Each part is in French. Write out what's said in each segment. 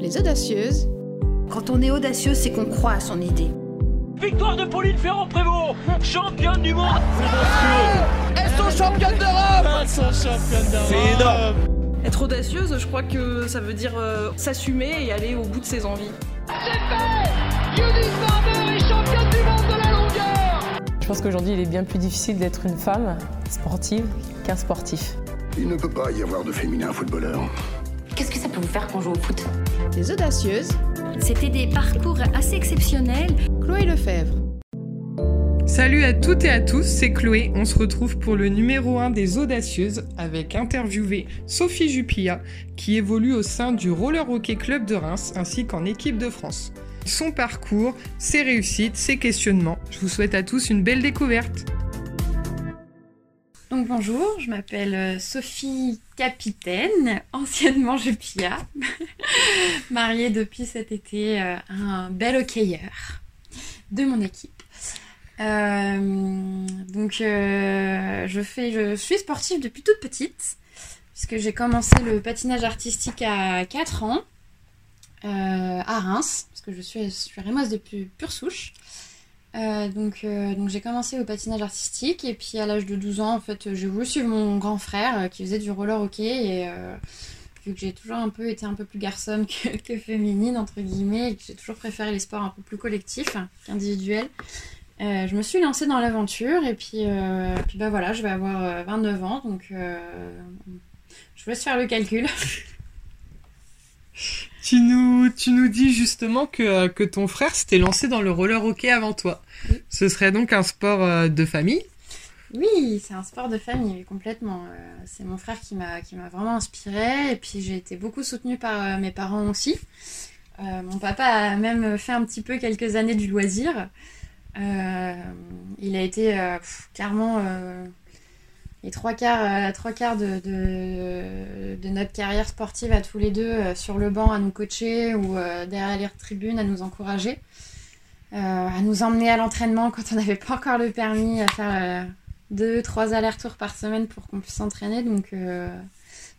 Les audacieuses. Quand on est audacieuse, c'est qu'on croit à son idée. Victoire de Pauline Ferrand-Prévot, championne du monde. Elles sont championnes d'Europe. Elles sont championnes d'Europe. C'est énorme. Être audacieuse, je crois que ça veut dire euh, s'assumer et aller au bout de ses envies. C'est fait Judith Barber est championne du monde de la longueur Je pense qu'aujourd'hui, il est bien plus difficile d'être une femme sportive qu'un sportif. Il ne peut pas y avoir de féminin footballeur. Qu'est-ce que ça peut vous faire quand on joue au foot Les audacieuses. C'était des parcours assez exceptionnels. Chloé Lefebvre. Salut à toutes et à tous, c'est Chloé. On se retrouve pour le numéro 1 des Audacieuses avec interviewé Sophie Jupilla qui évolue au sein du Roller Hockey Club de Reims ainsi qu'en équipe de France. Son parcours, ses réussites, ses questionnements. Je vous souhaite à tous une belle découverte. Donc bonjour, je m'appelle Sophie Capitaine, anciennement Jupilla, mariée depuis cet été à un bel hockeyeur de mon équipe. Euh, donc euh, je fais, suis sportive depuis toute petite, puisque j'ai commencé le patinage artistique à 4 ans euh, à Reims, parce que je suis, je suis depuis pure souche. Euh, donc euh, donc j'ai commencé au patinage artistique et puis à l'âge de 12 ans en fait j'ai voulu suivre mon grand frère euh, qui faisait du roller hockey et vu que j'ai toujours un peu été un peu plus garçonne que, féminine entre guillemets et que j'ai toujours préféré les sports un peu plus collectifs qu'individuels je me suis lancée dans l'aventure et puis, puis bah voilà, je vais avoir 29 ans, donc je vous laisse faire le calcul. Tu nous, tu nous dis justement que, que ton frère s'était lancé dans le roller hockey avant toi. Oui. Ce serait donc un sport de famille Oui, c'est un sport de famille, complètement. c'est mon frère qui m'a, qui m'a vraiment inspirée et puis j'ai été beaucoup soutenue par mes parents aussi. mon papa a même fait un petit peu quelques années du loisir. Euh, il a été euh, pff, clairement euh, les trois quarts, trois quarts de, de, notre carrière sportive à tous les deux sur le banc à nous coacher ou derrière les tribunes à nous encourager, à nous emmener à l'entraînement quand on n'avait pas encore le permis, à faire deux, trois allers-retours par semaine pour qu'on puisse s'entraîner. Donc,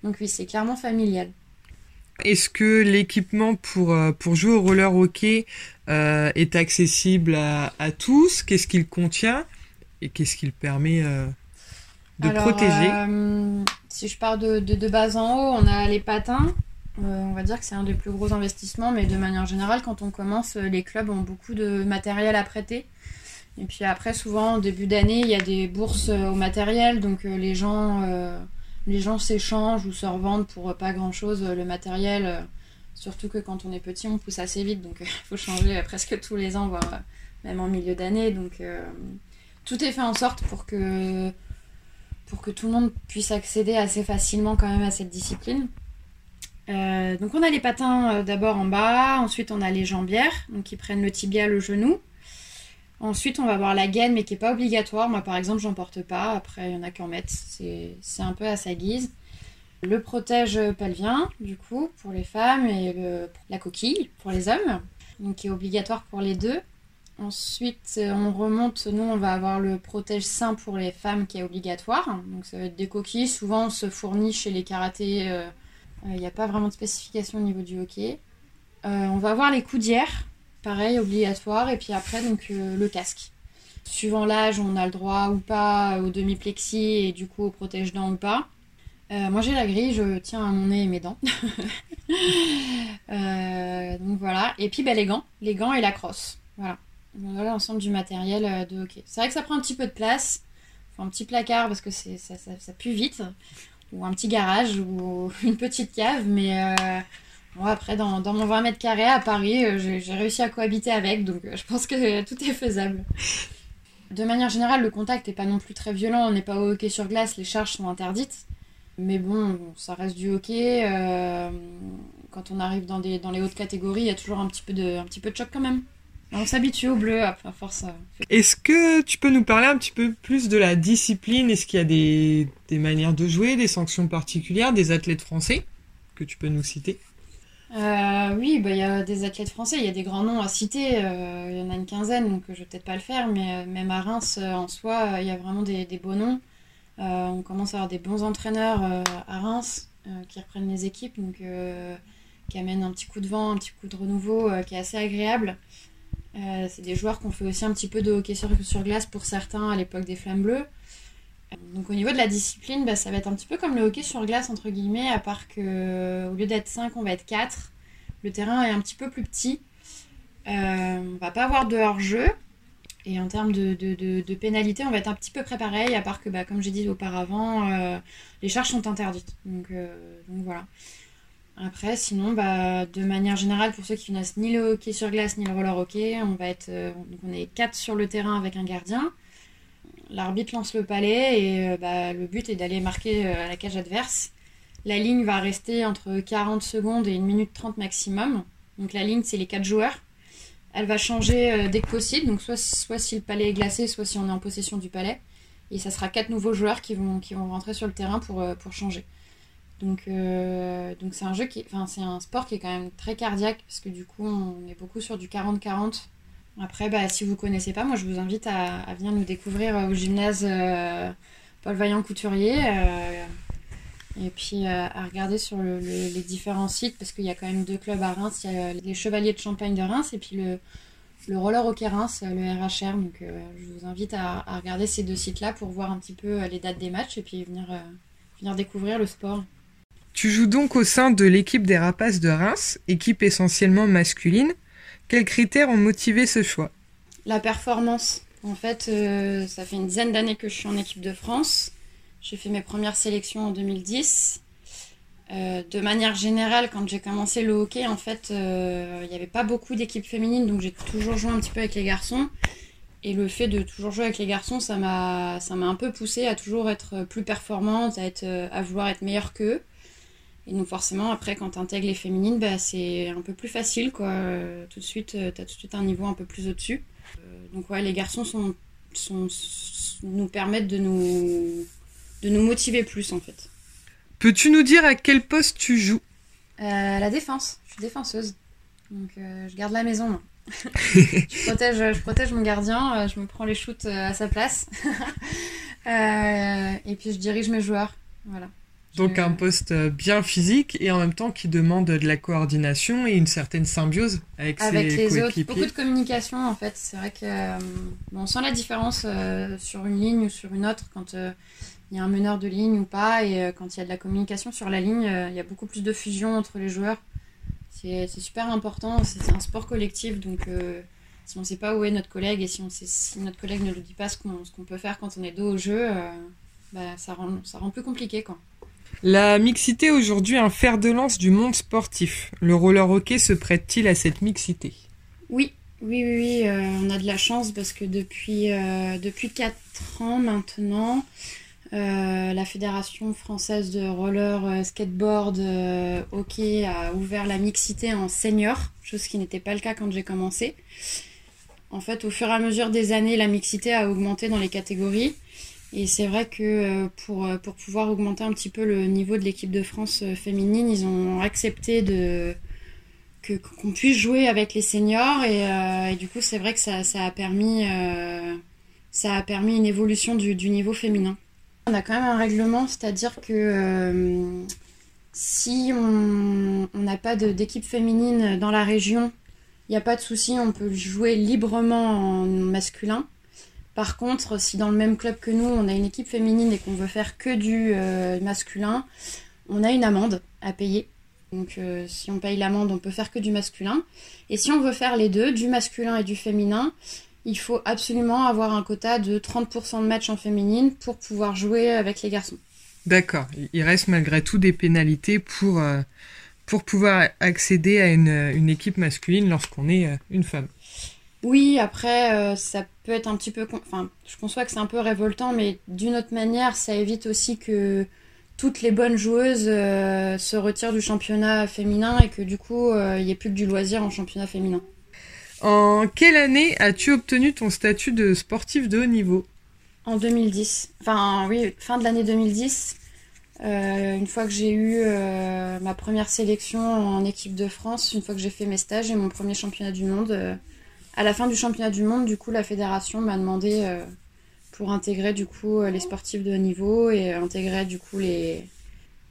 donc oui, c'est clairement familial. Est-ce que l'équipement pour, pour jouer au roller hockey euh, est accessible à, tous? Qu'est-ce qu'il contient? Et qu'est-ce qu'il permet euh, de Alors, protéger euh, Si je pars de, de, de, bas en haut, on a les patins. on va dire que c'est un des plus gros investissements, mais de manière générale, quand on commence, les clubs ont beaucoup de matériel à prêter. Et puis après, souvent, au début d'année, il y a des bourses au matériel, donc les gens les gens s'échangent ou se revendent pour pas grand chose le matériel. Euh, surtout que quand on est petit, on pousse assez vite, donc il euh, faut changer euh, presque tous les ans, voire même en milieu d'année. Donc euh, tout est fait en sorte pour que, pour que tout le monde puisse accéder assez facilement quand même à cette discipline. Euh, donc on a les patins d'abord en bas, ensuite on a les jambières, donc qui prennent le tibia, le genou. Ensuite, on va avoir la gaine, mais qui n'est pas obligatoire. Moi, par exemple, j'en porte pas. Après, il y en a qui en mettent. C'est un peu à sa guise. Le protège pelvien, du coup, pour les femmes, et la coquille pour les hommes, donc qui est obligatoire pour les deux. Ensuite, on remonte. Nous, on va avoir le protège sein pour les femmes qui est obligatoire. Donc, ça va être des coquilles. Souvent, on se fournit chez les karatés. Il euh, n'y a pas vraiment de spécification au niveau du hockey. Euh, on va avoir les coudières pareil, obligatoire. Et puis après, donc euh, le casque. Suivant l'âge, on a le droit ou pas au demi-plexi et du coup au protège-dents ou pas. Euh, moi j'ai la grille, je tiens à mon nez et mes dents. euh, donc voilà. Et puis ben, les gants, les gants et la crosse. Voilà. Voilà l'ensemble du matériel euh, de hockey. C'est vrai que ça prend un petit peu de place. Un petit placard parce que ça, ça, ça, pue vite. Ou un petit garage ou une petite cave. Mais euh, Bon, après, dans, dans, mon 20 mètres carrés à Paris, euh, j'ai réussi à cohabiter avec, donc euh, je pense que tout est faisable. De manière générale, le contact n'est pas non plus très violent, on n'est pas au hockey sur glace, les charges sont interdites. Mais bon, ça reste du hockey. Quand on arrive dans, des, dans les hautes catégories, il y a toujours un petit peu de, un petit peu de choc quand même. On s'habitue au bleu, à force. Est-ce que tu peux nous parler un petit peu plus de la discipline? Est-ce qu'il y a des, des manières de jouer, des sanctions particulières, des athlètes français que tu peux nous citer? Euh, oui, il bah, y a des athlètes français, il y a des grands noms à citer, il euh, y en a une quinzaine, donc je vais peut-être pas le faire, mais euh, même à Reims, en soi, il y a vraiment des, des beaux noms. on commence à avoir des bons entraîneurs à Reims qui reprennent les équipes, donc qui amène un petit coup de vent, un petit coup de renouveau qui est assez agréable. C'est des joueurs qui ont fait aussi un petit peu de hockey sur, glace pour certains à l'époque des Flammes Bleues. Donc au niveau de la discipline, bah, ça va être un petit peu comme le hockey sur glace, entre guillemets, à part que au lieu d'être 5, on va être 4. Le terrain est un petit peu plus petit. Euh, on va pas avoir de hors-jeu. Et en termes de, de, pénalité, on va être un petit peu près pareil, à part que, bah, comme j'ai dit auparavant, euh, les charges sont interdites. Donc, euh, donc voilà. Après, sinon, bah, de manière générale, pour ceux qui connaissent ni le hockey sur glace ni le roller hockey, on va être, donc on est 4 sur le terrain avec un gardien l'arbitre lance le palais et euh, bah, le but est d'aller marquer euh, à la cage adverse. La ligne va rester entre 40 secondes et 1 minute 30 maximum. Donc la ligne, c'est les 4 joueurs. Elle va changer euh, dès que possible, donc soit, si le palais est glacé, soit si on est en possession du palais. Et ça sera 4 nouveaux joueurs qui vont, rentrer sur le terrain pour changer. Donc donc c'est un jeu qui, enfin c'est un sport qui est quand même très cardiaque parce que du coup on est beaucoup sur du 40-40 après, bah, si vous ne connaissez pas, moi je vous invite à, venir nous découvrir euh, au gymnase euh, Paul Vaillant Couturier. Euh, et puis à regarder sur les différents sites, parce qu'il y a quand même deux clubs à Reims. Il y a les Chevaliers de Champagne de Reims et puis le, le Roller Hockey Reims, le RHR. Donc je vous invite à, regarder ces deux sites-là pour voir un petit peu les dates des matchs et puis venir découvrir le sport. Tu joues donc au sein de l'équipe des Rapaces de Reims, équipe essentiellement masculine. Quels critères ont motivé ce choix? La performance. En fait, euh, ça fait une dizaine d'années que je suis en équipe de France. J'ai fait mes premières sélections en 2010. Euh, de manière générale, quand j'ai commencé le hockey, en fait, euh, il n'y avait pas beaucoup d'équipes féminines, donc j'ai toujours joué un petit peu avec les garçons. Et le fait de toujours jouer avec les garçons, ça m'a, ça m'a un peu poussé à toujours être plus performante, à, être, à vouloir être meilleure qu'eux. Et donc forcément, après, quand tu intègres les féminines, bah, c'est un peu plus facile. Quoi. tout de suite, euh, tu as tout de suite un niveau un peu plus au-dessus. Euh, donc ouais, les garçons sont, sont, nous permettent de nous, de nous motiver plus en fait. Peux-tu nous dire à quel poste tu joues? Euh, La défense. Je suis défenseuse. Donc je garde la maison. je, protège, je protège mon gardien, je me prends les shoots à sa place. et puis je dirige mes joueurs. Voilà. Donc un poste euh, bien physique et en même temps qui demande de la coordination et une certaine symbiose avec, avec ses les autres. Beaucoup de communication en fait. C'est vrai que euh, on sent la différence euh, sur une ligne ou sur une autre quand il y a un meneur de ligne ou pas et quand il y a de la communication sur la ligne, il y a beaucoup plus de fusion entre les joueurs. C'est super important. C'est un sport collectif donc si on ne sait pas où est notre collègue et si, on sait, si notre collègue ne nous dit pas ce qu'on peut faire quand on est dos au jeu, bah, ça, rend, ça rend plus compliqué quoi. La mixité aujourd'hui un fer de lance du monde sportif. Le roller hockey se prête-t-il à cette mixité? Oui, oui, oui, euh, on a de la chance parce que depuis, euh, depuis 4 ans maintenant, euh, la Fédération française de roller skateboard hockey a ouvert la mixité en senior, chose qui n'était pas le cas quand j'ai commencé. En fait, au fur et à mesure des années, la mixité a augmenté dans les catégories. Et c'est vrai que euh, pour, euh, pour pouvoir augmenter un petit peu le niveau de l'équipe de France euh, féminine, ils ont accepté de que qu'on puisse jouer avec les seniors et, du coup c'est vrai que ça, ça a permis ça a permis une évolution du, du, niveau féminin. On a quand même un règlement, c'est-à-dire que si on n'a pas d'équipe féminine dans la région, il n'y a pas de souci, on peut jouer librement en masculin. Par contre, si dans le même club que nous, on a une équipe féminine et qu'on veut faire que du euh, masculin, on a une amende à payer. Donc euh, si on paye l'amende, on peut faire que du masculin. Et si on veut faire les deux, du masculin et du féminin, il faut absolument avoir un quota de 30% de matchs en féminine pour pouvoir jouer avec les garçons. D'accord. Il reste malgré tout des pénalités pour, euh, pouvoir accéder à une équipe masculine lorsqu'on est une femme. Oui, après, euh, ça peut être un petit peu... Enfin, je conçois que c'est un peu révoltant, mais d'une autre manière, ça évite aussi que toutes les bonnes joueuses euh, se retirent du championnat féminin et que du coup, euh, il n'y ait plus que du loisir en championnat féminin. En quelle année as-tu obtenu ton statut de sportif de haut niveau? En 2010. Enfin, oui, fin de l'année 2010. une fois que j'ai eu ma première sélection en équipe de France, une fois que j'ai fait mes stages et mon premier championnat du monde à la fin du championnat du monde, du coup, la fédération m'a demandé euh, pour intégrer du coup euh, les sportifs de haut niveau et intégrer du coup les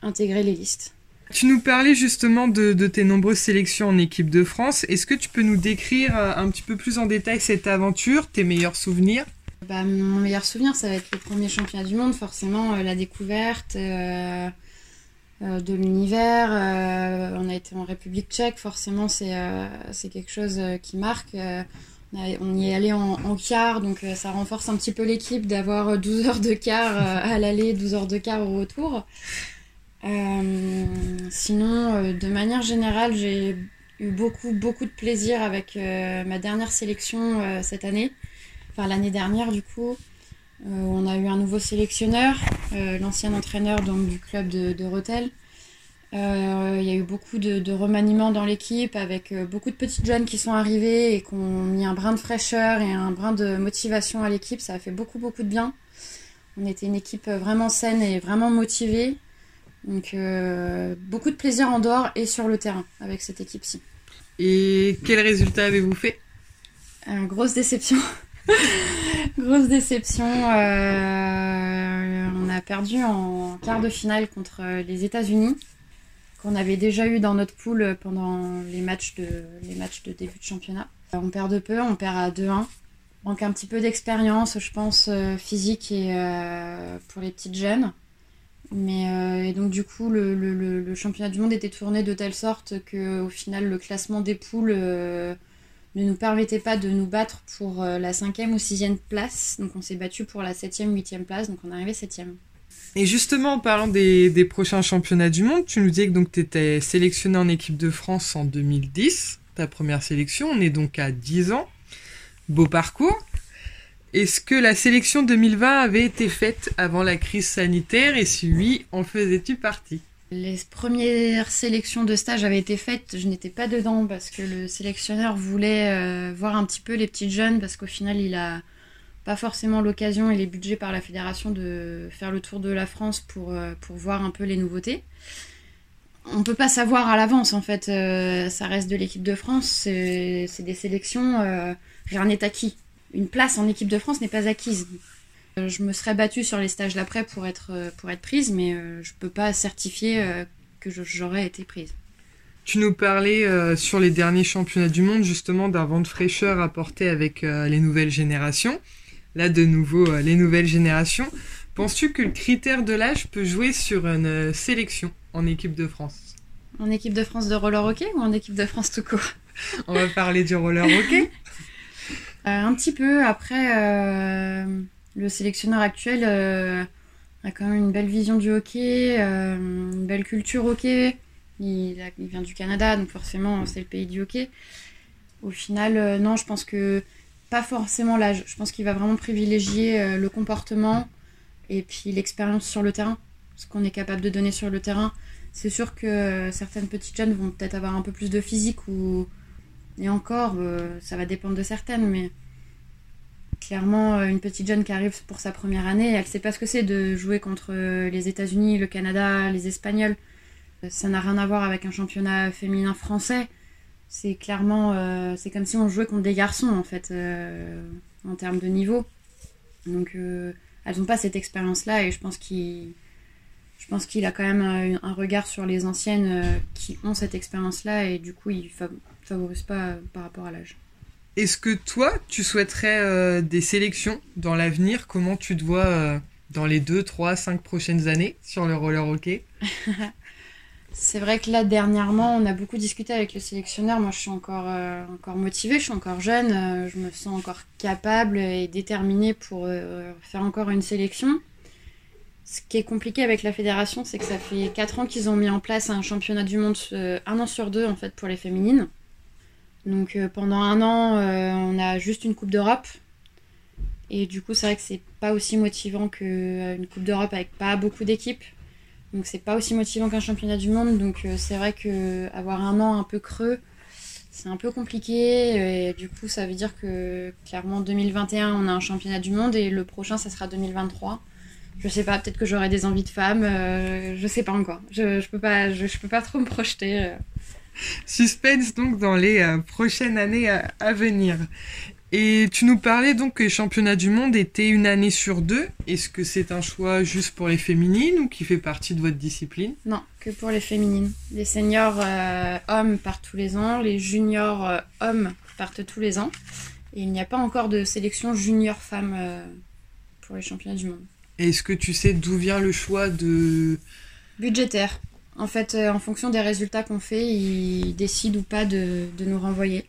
intégrer les listes. Tu nous parlais justement de, de, tes nombreuses sélections en équipe de France. Est-ce que tu peux nous décrire euh, un petit peu plus en détail cette aventure, tes meilleurs souvenirs? Bah, Mon meilleur souvenir, ça va être le premier championnat du monde, forcément, la découverte euh, de l'univers. Euh, on a été en République tchèque, forcément, c'est c'est quelque chose qui marque. on y est allé en, quart, donc ça renforce un petit peu l'équipe d'avoir 12 heures de quart à l'aller, 12 heures de quart au retour. Euh, sinon, euh, de manière générale, j'ai eu beaucoup, beaucoup de plaisir avec euh, ma dernière sélection cette année. Enfin, l'année dernière, du coup. On a eu un nouveau sélectionneur, l'ancien entraîneur donc, du club de, de Rotel. Il y a eu beaucoup de, de remaniements dans l'équipe avec beaucoup de petites jeunes qui sont arrivées et qui ont mis un brin de fraîcheur et un brin de motivation à l'équipe. Ça a fait beaucoup, beaucoup de bien. On était une équipe vraiment saine et vraiment motivée. Donc euh, beaucoup de plaisir en dehors et sur le terrain avec cette équipe-ci. Et quel résultat avez-vous fait? Euh, Grosse déception. Grosse déception. Euh, on a perdu en quart de finale contre les États-Unis, qu'on avait déjà eu dans notre poule pendant les matchs de, début de championnat. On perd de peu, on perd à 2-1. Manque un petit peu d'expérience, je pense, physique et pour les petites jeunes. Mais euh, et donc du coup, le, le, championnat du monde était tourné de telle sorte que au final, le classement des poules euh, ne nous permettait pas de nous battre pour euh, la cinquième ou sixième place. Donc on s'est battu pour la septième, huitième place. Donc on arrivé septième. Et justement, en parlant des, des, prochains championnats du monde, tu nous disais que tu étais sélectionné en équipe de France en 2010, ta première sélection. On est donc à 10 ans. Beau parcours. Est-ce que la sélection 2020 avait été faite avant la crise sanitaire? Et si oui, en faisais-tu partie? Les premières sélections de stage avaient été faites, je n'étais pas dedans parce que le sélectionneur voulait euh, voir un petit peu les petites jeunes parce qu'au final il a pas forcément l'occasion et les budgets par la fédération de faire le tour de la France pour, euh, voir un peu les nouveautés. On peut pas savoir à l'avance en fait, euh, ça reste de l'équipe de France, c'est des sélections, rien n'est acquis une place en équipe de France n'est pas acquise. Euh, je me serais battue sur les stages d'après pour être, euh, pour être prise, mais euh, je ne peux pas certifier que j'aurais été prise. Tu nous parlais sur les derniers championnats du monde justement d'un vent de fraîcheur apporté avec les nouvelles générations. Là, de nouveau, les nouvelles générations. Penses-tu que le critère de l'âge peut jouer sur une sélection en équipe de France? En équipe de France de roller hockey ou en équipe de France tout court? On va parler du roller hockey. Un petit peu. Après, le sélectionneur actuel euh, a quand même une belle vision du hockey, une belle culture hockey. Il, vient du Canada, donc forcément, c'est le pays du hockey. Au final, non, je pense que pas forcément l'âge. Je pense qu'il va vraiment privilégier le comportement et puis l'expérience sur le terrain, ce qu'on est capable de donner sur le terrain. C'est sûr que certaines petites jeunes vont peut-être avoir un peu plus de physique ou et encore, euh, ça va dépendre de certaines, mais clairement, euh, une petite jeune qui arrive pour sa première année, elle sait pas ce que c'est de jouer contre euh, les États-Unis, le Canada, les Espagnols. Ça n'a rien à voir avec un championnat féminin français. C'est clairement, c'est comme si on jouait contre des garçons en fait, en termes de niveau. Donc, elles n'ont pas cette expérience-là et je pense qu'il pense qu'il a quand même un, regard sur les anciennes qui ont cette expérience-là et du coup il, favorise pas euh, par rapport à l'âge. Est-ce que toi, tu souhaiterais euh, des sélections dans l'avenir? Comment tu te vois euh, dans les 2, 3, 5 prochaines années sur le roller hockey? C'est vrai que là, dernièrement, on a beaucoup discuté avec le sélectionneur. Moi, je suis encore, encore motivée, je suis encore jeune, je me sens encore capable et déterminée pour faire encore une sélection. Ce qui est compliqué avec la fédération, c'est que ça fait 4 ans qu'ils ont mis en place un championnat du monde, un an sur deux en fait, pour les féminines. Donc euh, pendant un an, euh, on a juste une Coupe d'Europe. Et du coup, c'est vrai que c'est pas aussi motivant qu'une euh, Coupe d'Europe avec pas beaucoup d'équipes. Donc c'est pas aussi motivant qu'un championnat du monde. Donc c'est vrai que avoir un an un peu creux, c'est un peu compliqué. Et du coup, ça veut dire que clairement 2021, on a un championnat du monde et le prochain, ça sera 2023. Je sais pas, peut-être que j'aurai des envies de femmes. je sais pas encore. Je, je peux pas trop me projeter. Suspense donc dans les euh, prochaines années à, venir. Et tu nous parlais donc que les championnats du monde étaient une année sur deux. Est-ce que c'est un choix juste pour les féminines ou qui fait partie de votre discipline? Non, que pour les féminines. Les seniors euh, hommes partent tous les ans, les juniors euh, hommes partent tous les ans. Et il n'y a pas encore de sélection junior femmes euh, pour les championnats du monde. Est-ce que tu sais d'où vient le choix de... Budgétaire. En fait, en fonction des résultats qu'on fait, ils décident ou pas de, nous renvoyer.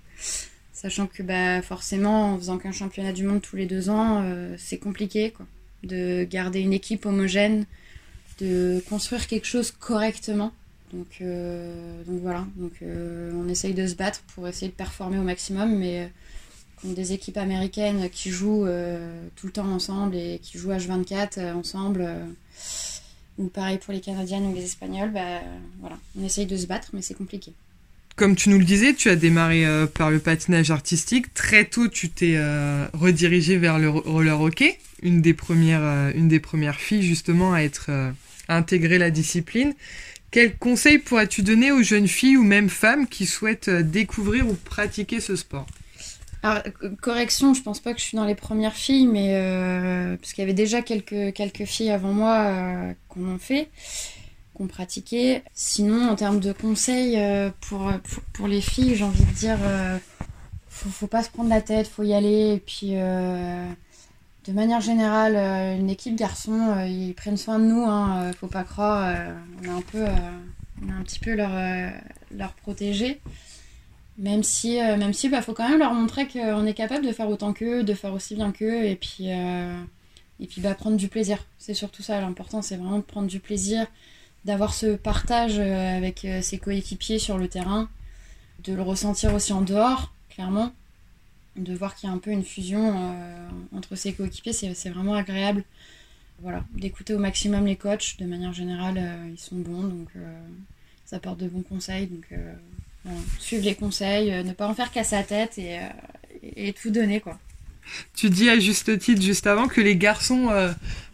Sachant que bah, forcément, en faisant qu'un championnat du monde tous les deux ans, euh, c'est compliqué de garder une équipe homogène, de construire quelque chose correctement. Donc, euh, donc voilà, donc, euh, on essaye de se battre pour essayer de performer au maximum, mais contre des équipes américaines qui jouent tout le temps ensemble et qui jouent H24 ensemble, ou pareil pour les Canadiennes ou les Espagnols, bah, voilà, on essaye de se battre, mais c'est compliqué comme tu nous le disais, tu as démarré euh, par le patinage artistique. Très tôt, tu t'es euh, redirigé vers le roller hockey, une des premières, euh, une des premières filles justement à être à intégrer la discipline. Quels conseils pourrais-tu donner aux jeunes filles ou même femmes qui souhaitent découvrir ou pratiquer ce sport? Alors, correction, je pense pas que je suis dans les premières filles, mais parce qu'il y avait déjà quelques, quelques filles avant moi qu'on en fait pratiquer. Sinon, en termes de conseils euh, pour, pour, les filles, j'ai envie de dire, euh, faut, faut, pas se prendre la tête, faut y aller. Et puis, euh, de manière générale, une équipe garçon, ils prennent soin de nous, hein, faut pas croire. on est un peu, on est un petit peu leur, leur protéger. Même si, même si, bah, faut quand même leur montrer qu'on est capable de faire autant qu'eux, de faire aussi bien qu'eux, et puis, et puis bah, prendre du plaisir. C'est surtout ça, l'important, c'est vraiment de prendre du plaisir, d'avoir ce partage euh, avec euh, ses coéquipiers sur le terrain, de le ressentir aussi en dehors, clairement, de voir qu'il y a un peu une fusion euh, entre ses coéquipiers, c'est vraiment agréable. Voilà, d'écouter au maximum les coachs, de manière générale, ils sont bons, donc ça apporte de bons conseils. Suivre les conseils, ne pas en faire qu'à sa tête et, et, tout donner, quoi. Tu dis à juste titre, juste avant, que les garçons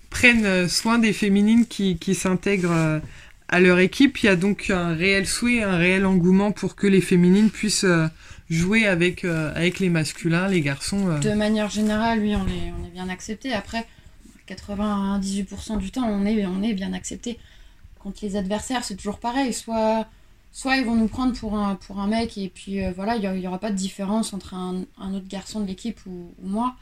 prennent soin des féminines qui, qui s'intègrent à leur équipe. Il y a donc un réel souhait, un réel engouement pour que les féminines puissent euh, jouer avec, euh, avec les masculins, les garçons. Euh. De manière générale, oui, on est, on est bien accepté. Après, 98% du temps, on est, on est bien accepté. Contre les adversaires, c'est toujours pareil. Soit, soit ils vont nous prendre pour un, mec et puis voilà, il n'y aura pas de différence entre un, autre garçon de l'équipe ou, moi.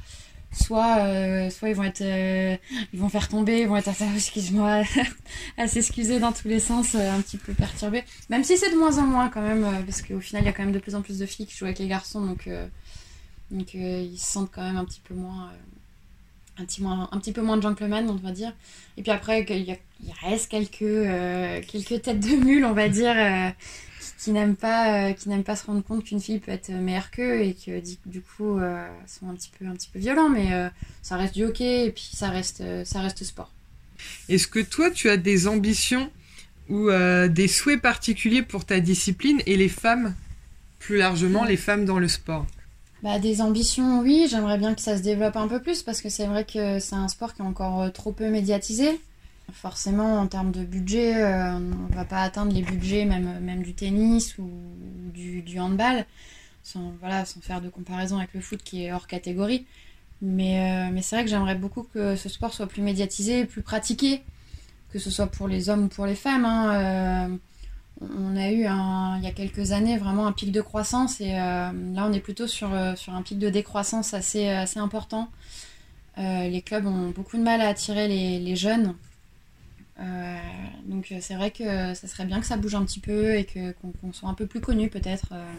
Soit euh, soit ils vont être euh, ils vont faire tomber ils vont être excuse-moi à s'excuser dans tous les sens euh, un petit peu perturbés. Même si c'est de moins en moins quand même parce qu'au final il y a quand même de plus en plus de filles qui jouent avec les garçons donc donc ils se sentent quand même un petit peu moins un petit, moins, un petit peu moins de gentleman, on va dire. Et puis après, il, il reste quelques, quelques têtes de mule, on va dire, qui n'aiment pas, euh, qui n'aiment pas se rendre compte qu'une fille peut être meilleure qu'eux et que du coup euh, sont un petit peu, un petit peu violents, mais euh, ça reste du hockey et puis ça reste, ça reste sport. Est-ce que toi tu as des ambitions ou des souhaits particuliers pour ta discipline et les femmes, plus largement les femmes dans le sport? Bah, des ambitions, oui, j'aimerais bien que ça se développe un peu plus parce que c'est vrai que c'est un sport qui est encore trop peu médiatisé. Forcément, en termes de budget, euh, on va pas atteindre les budgets même, même du tennis ou du, handball, sans, voilà, sans faire de comparaison avec le foot qui est hors catégorie. Mais, euh, c'est vrai que j'aimerais beaucoup que ce sport soit plus médiatisé, plus pratiqué, que ce soit pour les hommes ou pour les femmes. Hein. Euh, on a eu un, il y a quelques années vraiment un pic de croissance et là on est plutôt sur, sur un pic de décroissance assez, assez important. les clubs ont beaucoup de mal à attirer les, les jeunes euh, donc euh, c'est vrai que ça serait bien que ça bouge un petit peu et que qu'on soit un peu plus connu peut-être euh,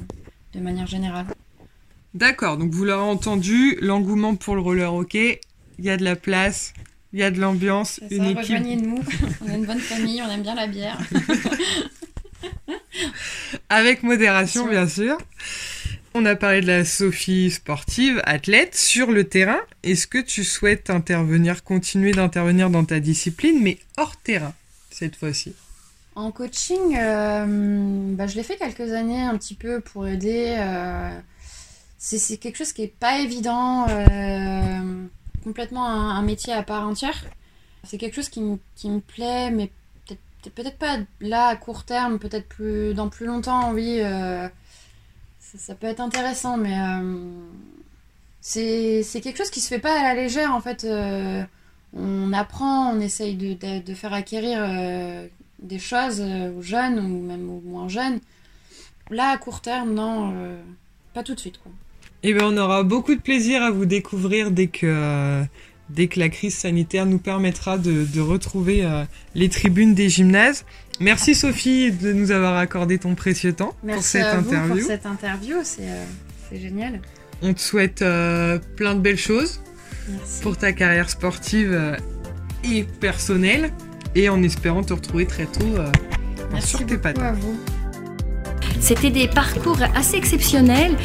de manière générale. D'accord, donc vous l'aurez entendu, l'engouement pour le roller hockey, il y a de la place, il y a de l'ambiance, une ça, équipe. Rejoignez-nous, on est une bonne famille, on aime bien la bière. Avec modération, bien sûr. On a parlé de la Sophie sportive, athlète, sur le terrain. Est-ce que tu souhaites intervenir, continuer d'intervenir dans ta discipline, mais hors terrain, cette fois-ci? En coaching, euh, bah, je l'ai fait quelques années un petit peu pour aider. Euh, c'est quelque chose qui n'est pas évident, euh, complètement un, métier à part entière. C'est quelque chose qui, me plaît, mais peut-être peut pas là à court terme, peut-être plus dans plus longtemps, oui ça, peut être intéressant, mais, euh, c'est quelque chose qui se fait pas à la légère en fait. Euh, on apprend, on essaye de, de, faire acquérir euh, des choses aux jeunes ou même aux moins jeunes. Là, à court terme, non, pas tout de suite. Quoi. Eh ben, on aura beaucoup de plaisir à vous découvrir dès que, dès que la crise sanitaire nous permettra de, de retrouver les tribunes des gymnases. Merci Sophie de nous avoir accordé ton précieux temps Merci pour cette à vous interview. Pour cette interview, c'est génial. On te souhaite euh, plein de belles choses Merci. pour ta carrière sportive euh, et personnelle et en espérant te retrouver très tôt euh, Merci sur tes beaucoup patins. à vous. C'était des parcours assez exceptionnels.